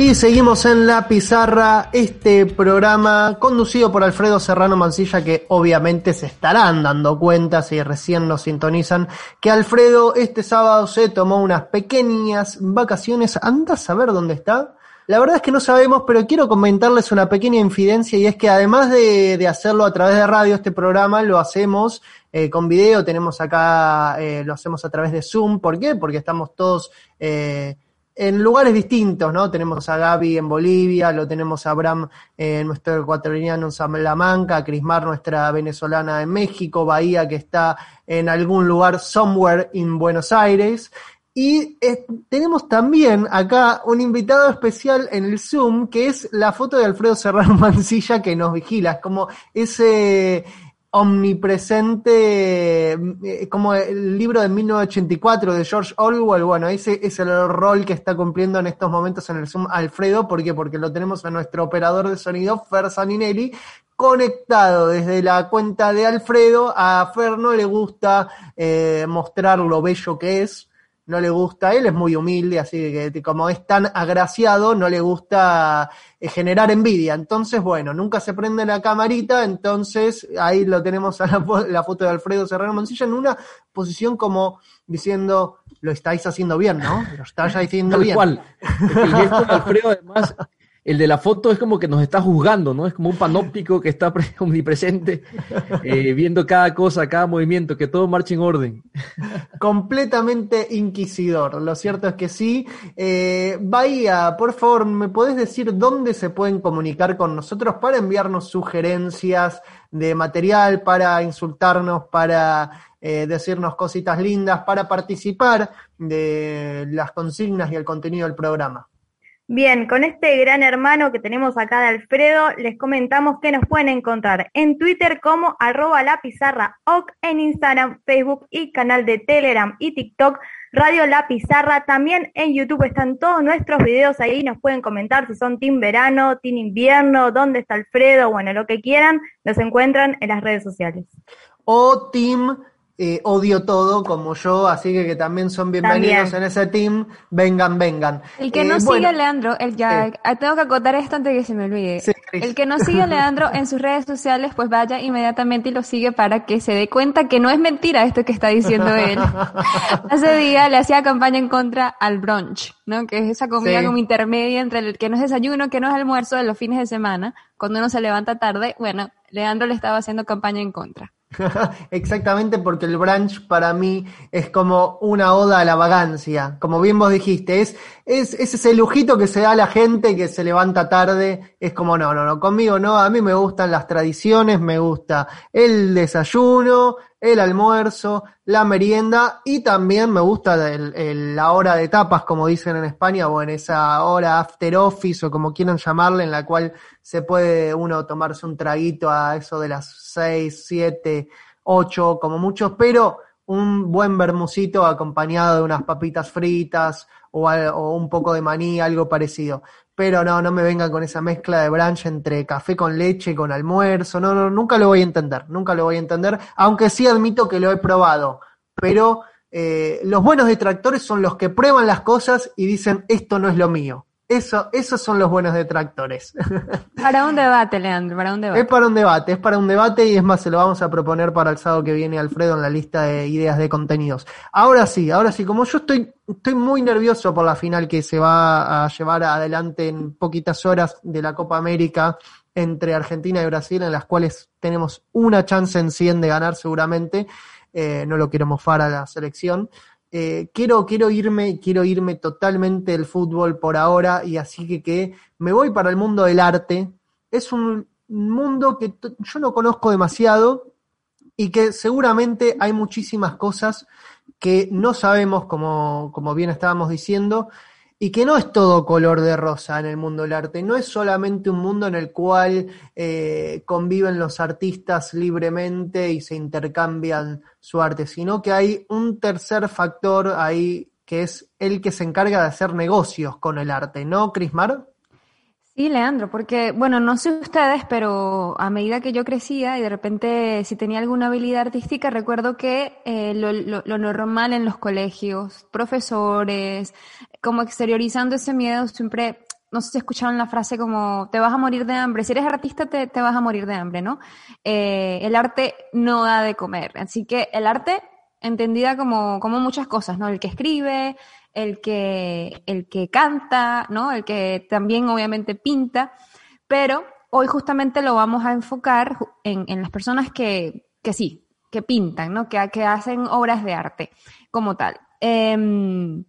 Y seguimos en la pizarra este programa conducido por Alfredo Serrano Mancilla que obviamente se estarán dando cuenta si recién nos sintonizan que Alfredo este sábado se tomó unas pequeñas vacaciones. Anda a saber dónde está. La verdad es que no sabemos, pero quiero comentarles una pequeña infidencia y es que además de, hacerlo a través de radio, este programa lo hacemos eh, con video, tenemos acá, eh, lo hacemos a través de Zoom. ¿Por qué? Porque estamos todos... Eh, en lugares distintos, ¿no? Tenemos a Gaby en Bolivia, lo tenemos a Abraham, eh, nuestro ecuatoriano en Salamanca, a Crismar, nuestra venezolana en México, Bahía, que está en algún lugar, somewhere in Buenos Aires. Y eh, tenemos también acá un invitado especial en el Zoom, que es la foto de Alfredo Serrano Mancilla que nos vigila. Es como ese omnipresente, eh, como el libro de 1984 de George Orwell, bueno, ese es el rol que está cumpliendo en estos momentos en el Zoom Alfredo, ¿por qué? Porque lo tenemos a nuestro operador de sonido, Fer Saninelli, conectado desde la cuenta de Alfredo, a Fer no le gusta eh, mostrar lo bello que es, no le gusta, él es muy humilde, así que como es tan agraciado, no le gusta eh, generar envidia. Entonces, bueno, nunca se prende la camarita, entonces ahí lo tenemos a la, foto de Alfredo Serrano Mancilla en una posición como diciendo, lo estáis haciendo bien, ¿no? Lo estáis haciendo Tal bien. cual. El gesto de Alfredo, además, el de la foto es como que nos está juzgando, ¿no? Es como un panóptico que está omnipresente, eh, viendo cada cosa, cada movimiento, que todo marche en orden. Completamente inquisidor. Lo cierto es que sí. Eh, Bahía, por favor, ¿me podés decir dónde se pueden comunicar con nosotros para enviarnos sugerencias de material, para insultarnos, para eh, decirnos cositas lindas, para participar de las consignas y el contenido del programa? Bien, con este gran hermano que tenemos acá de Alfredo, les comentamos que nos pueden encontrar en Twitter como arroba la pizarra en Instagram, Facebook y canal de Telegram y TikTok, Radio La Pizarra. También en YouTube están todos nuestros videos ahí, nos pueden comentar si son Team Verano, Team Invierno, dónde está Alfredo, bueno, lo que quieran, los encuentran en las redes sociales. O Team eh, odio todo como yo, así que, que también son bienvenidos También. en ese team. Vengan, vengan. El que Eh, no bueno, sigue a Leandro, el ya, ah, tengo que acotar esto antes de que se me olvide. Sí, el que no sigue a Leandro en sus redes sociales, pues vaya inmediatamente y lo sigue para que se dé cuenta que no es mentira esto que está diciendo él. Hace día le hacía campaña en contra al brunch, ¿no? Que es esa comida Sí. como intermedia entre el que no es desayuno, que no es almuerzo de los fines de semana, cuando uno se levanta tarde. Bueno, Leandro le estaba haciendo campaña en contra. Exactamente porque el brunch para mí es como una oda a la vagancia, como bien vos dijiste, es, es, es ese lujito que se da a la gente que se levanta tarde, es como no, no, no, conmigo no, a mí me gustan las tradiciones, me gusta el desayuno, el almuerzo, la merienda y también me gusta el- la hora de tapas, como dicen en España, o en esa hora after office o como quieran llamarle, en la cual se puede uno tomarse un traguito a eso de las 6, 7, 8, como muchos, pero un buen bermucito acompañado de unas papitas fritas o, o un poco de maní, algo parecido. Pero no, no me vengan con esa mezcla de brunch entre café con leche, con almuerzo. No, no, nunca lo voy a entender, nunca lo voy a entender, aunque sí admito que lo he probado. Pero eh, los buenos detractores son los que prueban las cosas y dicen esto no es lo mío. Eso, esos son los buenos detractores. Para un debate, Leandro, para un debate. Es para un debate, es para un debate y es más, se lo vamos a proponer para el sábado que viene Alfredo en la lista de ideas de contenidos. Ahora sí, ahora sí, como yo estoy, estoy muy nervioso por la final que se va a llevar adelante en poquitas horas de la Copa América entre Argentina y Brasil, en las cuales tenemos una chance en 100 de ganar seguramente. Eh, no lo quiero mofar a la selección, eh, quiero, quiero irme, quiero irme totalmente del fútbol por ahora y así que, que me voy para el mundo del arte. Es un mundo que yo no conozco demasiado y que seguramente hay muchísimas cosas que no sabemos, como, como bien estábamos diciendo, y que no es todo color de rosa en el mundo del arte, no es solamente un mundo en el cual eh, conviven los artistas libremente y se intercambian su arte, sino que hay un tercer factor ahí que es el que se encarga de hacer negocios con el arte, ¿no, Crismar? Sí, Leandro, porque, bueno, no sé ustedes, pero a medida que yo crecía y de repente si tenía alguna habilidad artística, recuerdo que eh, lo, lo, normal en los colegios, profesores, como exteriorizando ese miedo, siempre, no sé si escucharon la frase como, te vas a morir de hambre, si eres artista te, te vas a morir de hambre, ¿no? Eh, el arte no da de comer, así que el arte entendida como, como muchas cosas, ¿no? El que escribe, el que, el que canta, ¿no? El que también obviamente pinta, pero hoy justamente lo vamos a enfocar en, en las personas que, que sí, que pintan, ¿no? Que, que hacen obras de arte como tal. Em,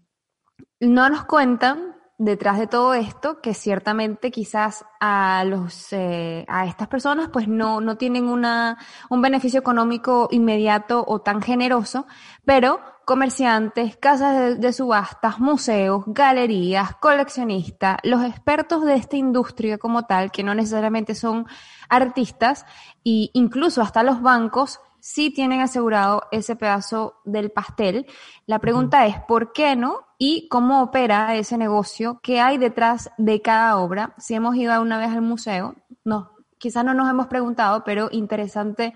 no nos cuentan detrás de todo esto que ciertamente quizás a los eh, a estas personas pues no no tienen una un beneficio económico inmediato o tan generoso pero comerciantes casas de, subastas museos galerías coleccionistas los expertos de esta industria como tal que no necesariamente son artistas e incluso hasta los bancos sí tienen asegurado ese pedazo del pastel. La pregunta es, ¿por qué no? y cómo opera ese negocio, qué hay detrás de cada obra. Si hemos ido una vez al museo, no, quizás no nos hemos preguntado, pero interesante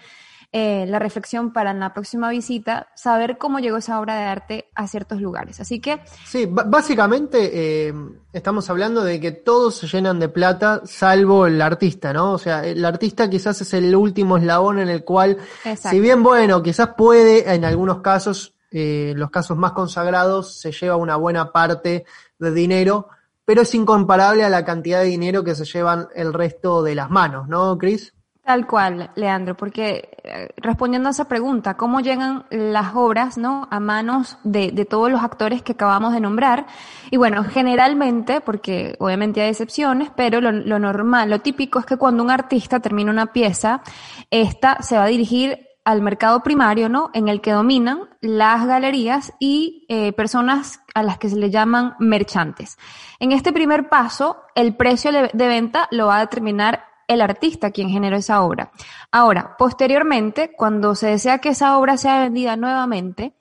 eh, la reflexión para la próxima visita, saber cómo llegó esa obra de arte a ciertos lugares. Así que... Sí, básicamente eh, estamos hablando de que todos se llenan de plata, salvo el artista, ¿no? O sea, el artista quizás es el último eslabón en el cual, si bien bueno, quizás puede en algunos casos eh, los casos más consagrados, se lleva una buena parte de dinero, pero es incomparable a la cantidad de dinero que se llevan el resto de las manos, ¿no, Cris? Tal cual, Leandro, porque eh, respondiendo a esa pregunta, ¿cómo llegan las obras ¿no? a manos de, todos los actores que acabamos de nombrar? Y bueno, generalmente, porque obviamente hay excepciones, pero lo, lo normal, lo típico es que cuando un artista termina una pieza, esta se va a dirigir al mercado primario, ¿no? En el que dominan las galerías y eh, personas a las que se le llaman merchantes. En este primer paso, el precio de venta lo va a determinar el artista quien generó esa obra. Ahora, posteriormente, cuando se desea que esa obra sea vendida nuevamente,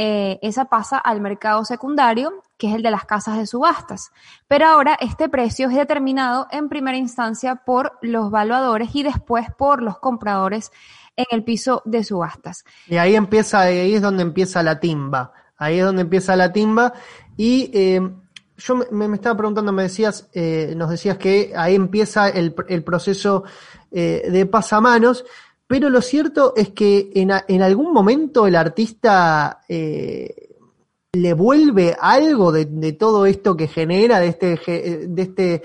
eh, esa pasa al mercado secundario, que es el de las casas de subastas. Pero ahora este precio es determinado en primera instancia por los valuadores y después por los compradores en el piso de subastas. Y ahí empieza, ahí es donde empieza la timba. Ahí es donde empieza la timba. Y eh, yo me, estaba preguntando, me decías, eh, nos decías que ahí empieza el, proceso eh, de pasamanos, pero lo cierto es que en, algún momento el artista le vuelve algo de, todo esto que genera, de este, de este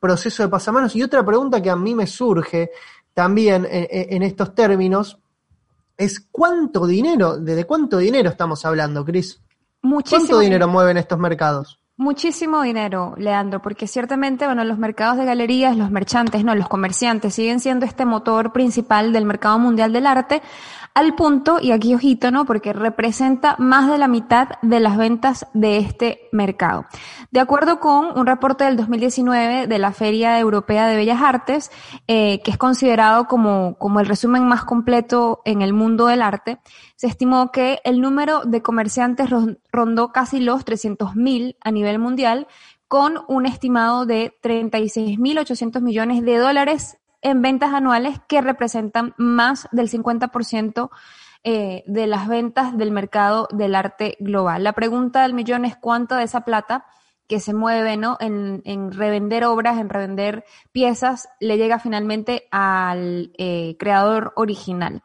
proceso de pasamanos. Y otra pregunta que a mí me surge también en, estos términos es cuánto dinero, ¿desde cuánto dinero estamos hablando, Cris? Muchísimo ¿Cuánto dinero mueven estos mercados? Muchísimo dinero, Leandro, porque ciertamente, bueno, los mercados de galerías, los merchantes, no, los comerciantes siguen siendo este motor principal del mercado mundial del arte, al punto, y aquí ojito, ¿no? Porque representa más de la mitad de las ventas de este mercado. De acuerdo con un reporte del 2019 de la Feria Europea de Bellas Artes, eh, que es considerado como, como el resumen más completo en el mundo del arte, se estimó que el número de comerciantes rondó casi los 300.000 a nivel mundial, con un estimado de 36.800 millones de dólares en ventas anuales que representan más del 50% eh, de las ventas del mercado del arte global. La pregunta del millón es cuánto de esa plata que se mueve ¿no? en, en revender obras, en revender piezas, le llega finalmente al eh, creador original.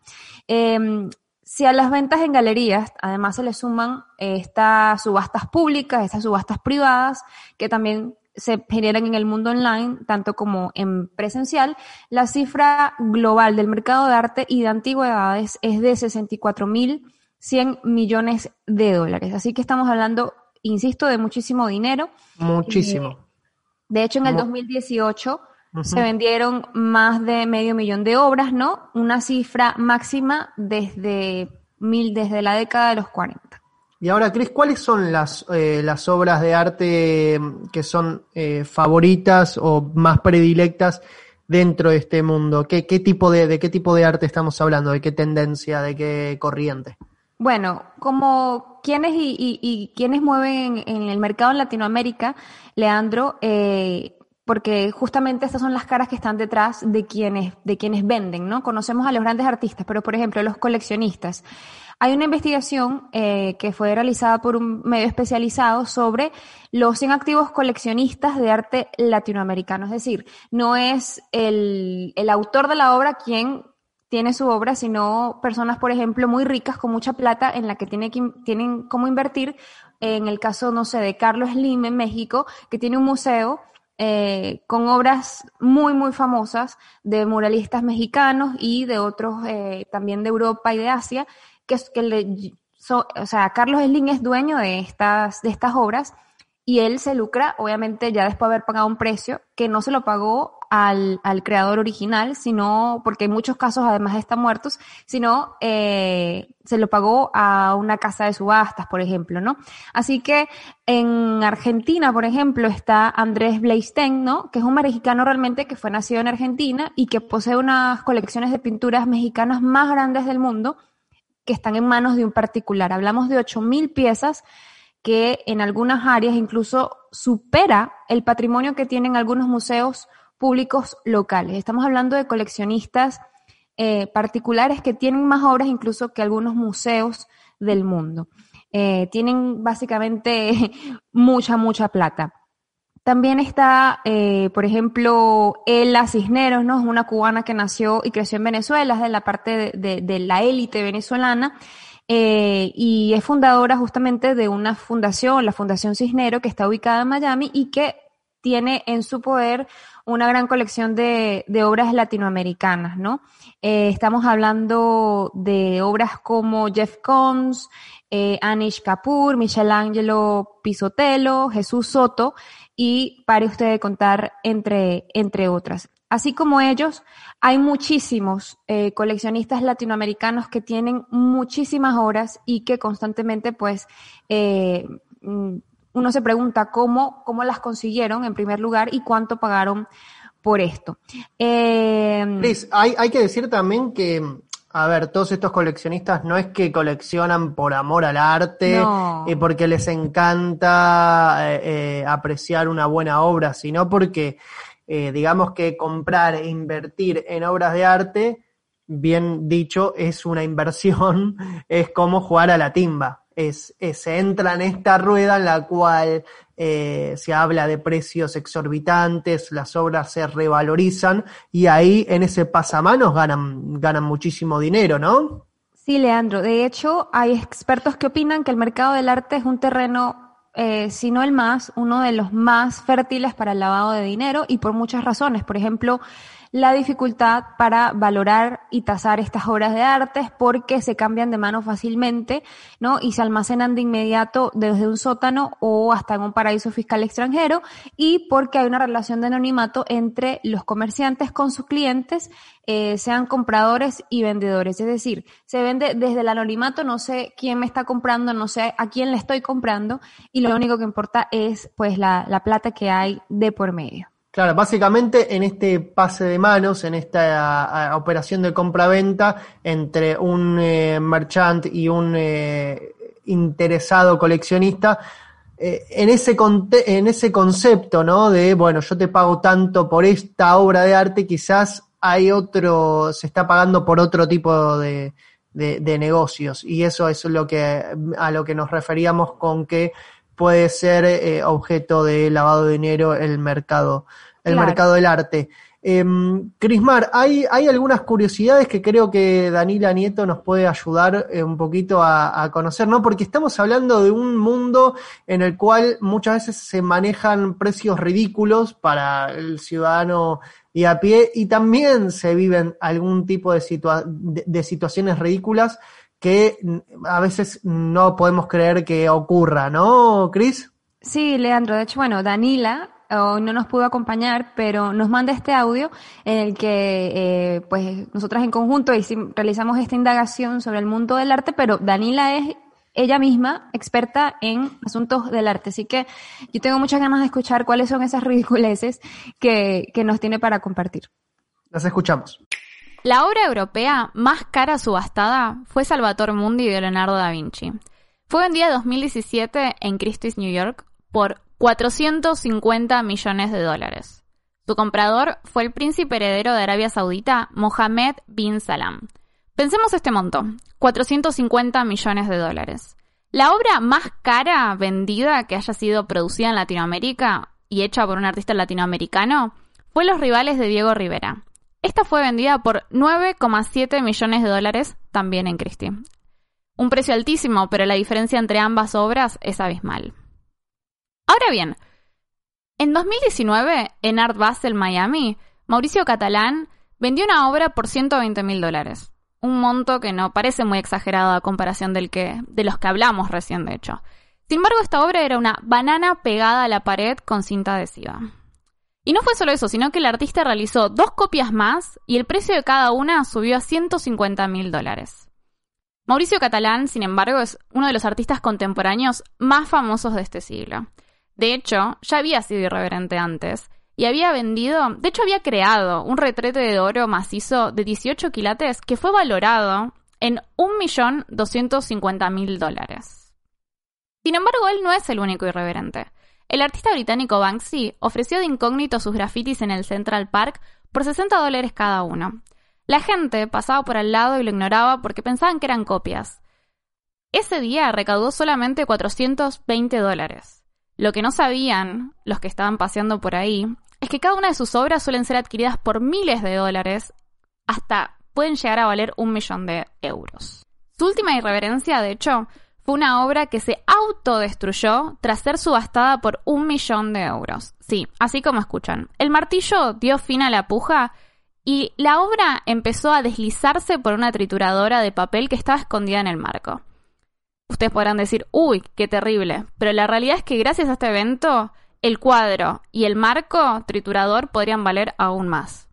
Em, si a las ventas en galerías además se le suman estas subastas públicas, estas subastas privadas, que también se generan en el mundo online, tanto como en presencial, la cifra global del mercado de arte y de antigüedades es de 64 mil 100 millones de dólares. Así que estamos hablando, insisto, de muchísimo dinero. Muchísimo. De hecho, en el 2018 se vendieron más de medio millón de obras, ¿no? Una cifra máxima desde, mil, desde la década de los 40. Y ahora, Cris, ¿cuáles son las, eh, las obras de arte que son eh, favoritas o más predilectas dentro de este mundo? ¿Qué, qué tipo de, de qué tipo de arte estamos hablando? ¿De qué tendencia? ¿De qué corriente? Bueno, como quienes y, y, quienes mueven en, el mercado en Latinoamérica, Leandro, eh, porque justamente estas son las caras que están detrás de quienes, de quienes venden, ¿no? Conocemos a los grandes artistas, pero por ejemplo, los coleccionistas. Hay una investigación eh, que fue realizada por un medio especializado sobre los 100 activos coleccionistas de arte latinoamericano. Es decir, no es el, el autor de la obra quien tiene su obra, sino personas, por ejemplo, muy ricas con mucha plata en la que, tiene que tienen cómo invertir. En el caso, no sé, de Carlos Slim en México, que tiene un museo eh, con obras muy, muy famosas de muralistas mexicanos y de otros eh, también de Europa y de Asia, que, que le, o sea, Carlos Slim es dueño de estas, de estas obras y él se lucra, obviamente, ya después de haber pagado un precio que no se lo pagó al, al creador original, sino, porque en muchos casos además están muertos, sino eh, se lo pagó a una casa de subastas, por ejemplo, ¿no? Así que en Argentina, por ejemplo, está Andrés Bleisten, ¿no? Que es un mexicano realmente que fue nacido en Argentina y que posee unas colecciones de pinturas mexicanas más grandes del mundo que están en manos de un particular. Hablamos de 8.000 piezas que en algunas áreas incluso supera el patrimonio que tienen algunos museos públicos locales. Estamos hablando de coleccionistas eh, particulares que tienen más obras incluso que algunos museos del mundo. Eh, tienen básicamente mucha, mucha plata. También está, eh, por ejemplo, Ela Cisneros, ¿no? Es una cubana que nació y creció en Venezuela, de la parte de, de la élite venezolana eh, y es fundadora justamente de una fundación, la Fundación Cisnero, que está ubicada en Miami y que tiene en su poder una gran colección de, de obras latinoamericanas, ¿no? Eh, estamos hablando de obras como Jeff Koons, eh, Anish Kapoor, Michelangelo Pisotelo, Jesús Soto, y pare usted de contar entre, entre otras. Así como ellos, hay muchísimos eh, coleccionistas latinoamericanos que tienen muchísimas horas y que constantemente, pues, eh, mm, uno se pregunta cómo, cómo las consiguieron en primer lugar y cuánto pagaron por esto. Eh, hay, hay que decir también que a ver, todos estos coleccionistas no es que coleccionan por amor al arte y porque les encanta apreciar una buena obra, sino porque eh, digamos que comprar e invertir en obras de arte, bien dicho, es una inversión, es como jugar a la timba. Es, se entra en esta rueda en la cual eh, se habla de precios exorbitantes, las obras se revalorizan y ahí en ese pasamanos ganan, ganan muchísimo dinero, ¿no? Sí, Leandro. De hecho, hay expertos que opinan que el mercado del arte es un terreno eh, sino el más, uno de los más fértiles para el lavado de dinero y por muchas razones. Por ejemplo, la dificultad para valorar y tasar estas obras de arte porque se cambian de mano fácilmente, ¿no? Y se almacenan de inmediato desde un sótano o hasta en un paraíso fiscal extranjero y porque hay una relación de anonimato entre los comerciantes con sus clientes, eh, sean compradores y vendedores. Es decir, se vende desde el anonimato, no sé quién me está comprando, no sé a quién le estoy comprando y lo único que importa es pues la, la plata que hay de por medio. Claro, básicamente en este pase de manos, en esta operación de compra-venta entre un eh, merchant y un eh, interesado coleccionista, eh, en, ese en ese concepto, ¿no? De, bueno, yo te pago tanto por esta obra de arte, quizás hay otro, se está pagando por otro tipo de, de negocios. Y eso es lo que, a lo que nos referíamos con que puede ser eh, objeto de lavado de dinero el mercado, el mercado del arte. Eh, Crismar, hay, hay algunas curiosidades que creo que Danila Nieto nos puede ayudar eh, un poquito a, conocer, ¿no? Porque estamos hablando de un mundo en el cual muchas veces se manejan precios ridículos para el ciudadano y a pie y también se viven algún tipo de, de situaciones ridículas que a veces no podemos creer que ocurra, ¿no, Cris? Sí, Leandro. De hecho, bueno, Danila hoy no nos pudo acompañar, pero nos manda este audio en el que, eh, pues, nosotras en conjunto realizamos esta indagación sobre el mundo del arte, pero Danila es ella misma experta en asuntos del arte. Así que yo tengo muchas ganas de escuchar cuáles son esas ridiculeces que, que nos tiene para compartir. Las escuchamos. La obra europea más cara subastada fue Salvator Mundi de Leonardo da Vinci. Fue vendida en 2017 en Christie's, New York, por 450 millones de dólares. Su comprador fue el príncipe heredero de Arabia Saudita, Mohammed bin Salam. Pensemos este monto, 450 millones de dólares. La obra más cara vendida que haya sido producida en Latinoamérica y hecha por un artista latinoamericano fue Los rivales de Diego Rivera, esta fue vendida por 9,7 millones de dólares también en Christie. Un precio altísimo, pero la diferencia entre ambas obras es abismal. Ahora bien, en 2019, en Art Basel, Miami, Mauricio Catalán vendió una obra por 120 mil dólares. Un monto que no parece muy exagerado a comparación del que, de los que hablamos recién, de hecho. Sin embargo, esta obra era una banana pegada a la pared con cinta adhesiva. Y no fue solo eso, sino que el artista realizó dos copias más y el precio de cada una subió a 150 mil dólares. Mauricio Catalán, sin embargo, es uno de los artistas contemporáneos más famosos de este siglo. De hecho, ya había sido irreverente antes y había vendido, de hecho había creado un retrete de oro macizo de 18 quilates que fue valorado en 1.250.000 dólares. Sin embargo, él no es el único irreverente. El artista británico Banksy ofreció de incógnito sus grafitis en el Central Park por 60 dólares cada uno. La gente pasaba por al lado y lo ignoraba porque pensaban que eran copias. Ese día recaudó solamente 420 dólares. Lo que no sabían los que estaban paseando por ahí es que cada una de sus obras suelen ser adquiridas por miles de dólares, hasta pueden llegar a valer un millón de euros. Su última irreverencia, de hecho, fue una obra que se autodestruyó tras ser subastada por un millón de euros. Sí, así como escuchan. El martillo dio fin a la puja y la obra empezó a deslizarse por una trituradora de papel que estaba escondida en el marco. Ustedes podrán decir, uy, qué terrible, pero la realidad es que gracias a este evento, el cuadro y el marco triturador podrían valer aún más.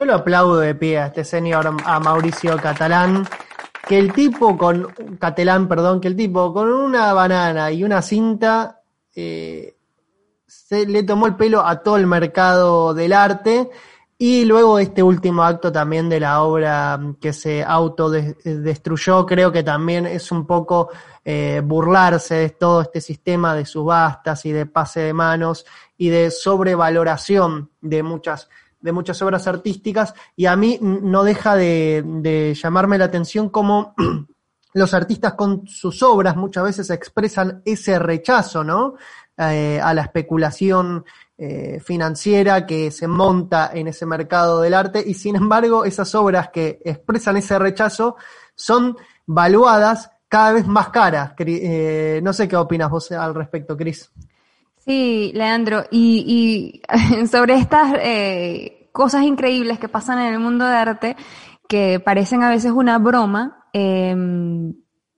Yo lo aplaudo de pie a este señor, a Mauricio Catalán, que el tipo con, Catelán, perdón, que el tipo con una banana y una cinta eh, se le tomó el pelo a todo el mercado del arte. Y luego este último acto también de la obra que se autodestruyó, creo que también es un poco eh, burlarse de todo este sistema de subastas y de pase de manos y de sobrevaloración de muchas de muchas obras artísticas y a mí no deja de, llamarme la atención cómo los artistas con sus obras muchas veces expresan ese rechazo, ¿no? Eh, a la especulación eh, financiera que se monta en ese mercado del arte y sin embargo esas obras que expresan ese rechazo son valuadas cada vez más caras. Eh, no sé qué opinas vos al respecto, Cris. Sí, Leandro, y, y sobre estas eh, cosas increíbles que pasan en el mundo de arte, que parecen a veces una broma, eh,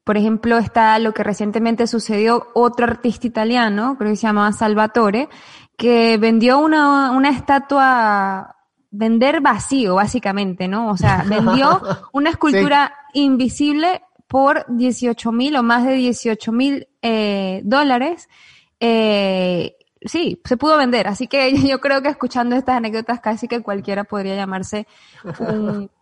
por ejemplo, está lo que recientemente sucedió, otro artista italiano, creo que se llamaba Salvatore, que vendió una, una estatua, vender vacío, básicamente, ¿no? O sea, vendió una escultura invisible por 18 mil o más de 18 mil eh, dólares eh, sí, se pudo vender. Así que yo creo que escuchando estas anécdotas casi que cualquiera podría llamarse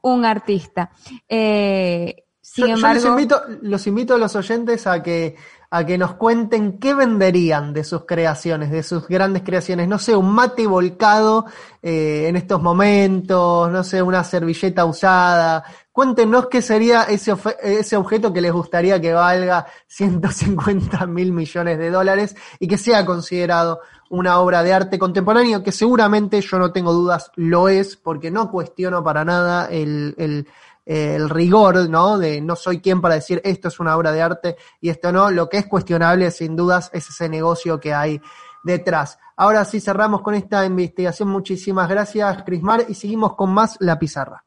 un, artista. Eh, sin embargo, los, invito, los invito a los oyentes a que a que nos cuenten qué venderían de sus creaciones, de sus grandes creaciones. No sé, un mate volcado eh, en estos momentos, no sé, una servilleta usada. Cuéntenos qué sería ese, ese objeto que les gustaría que valga 150 mil millones de dólares y que sea considerado una obra de arte contemporáneo, que seguramente yo no tengo dudas lo es, porque no cuestiono para nada el, el el rigor, ¿no? De no soy quien para decir esto es una obra de arte y esto no. Lo que es cuestionable, sin dudas, es ese negocio que hay detrás. Ahora sí cerramos con esta investigación. Muchísimas gracias, Crismar, y seguimos con más La Pizarra.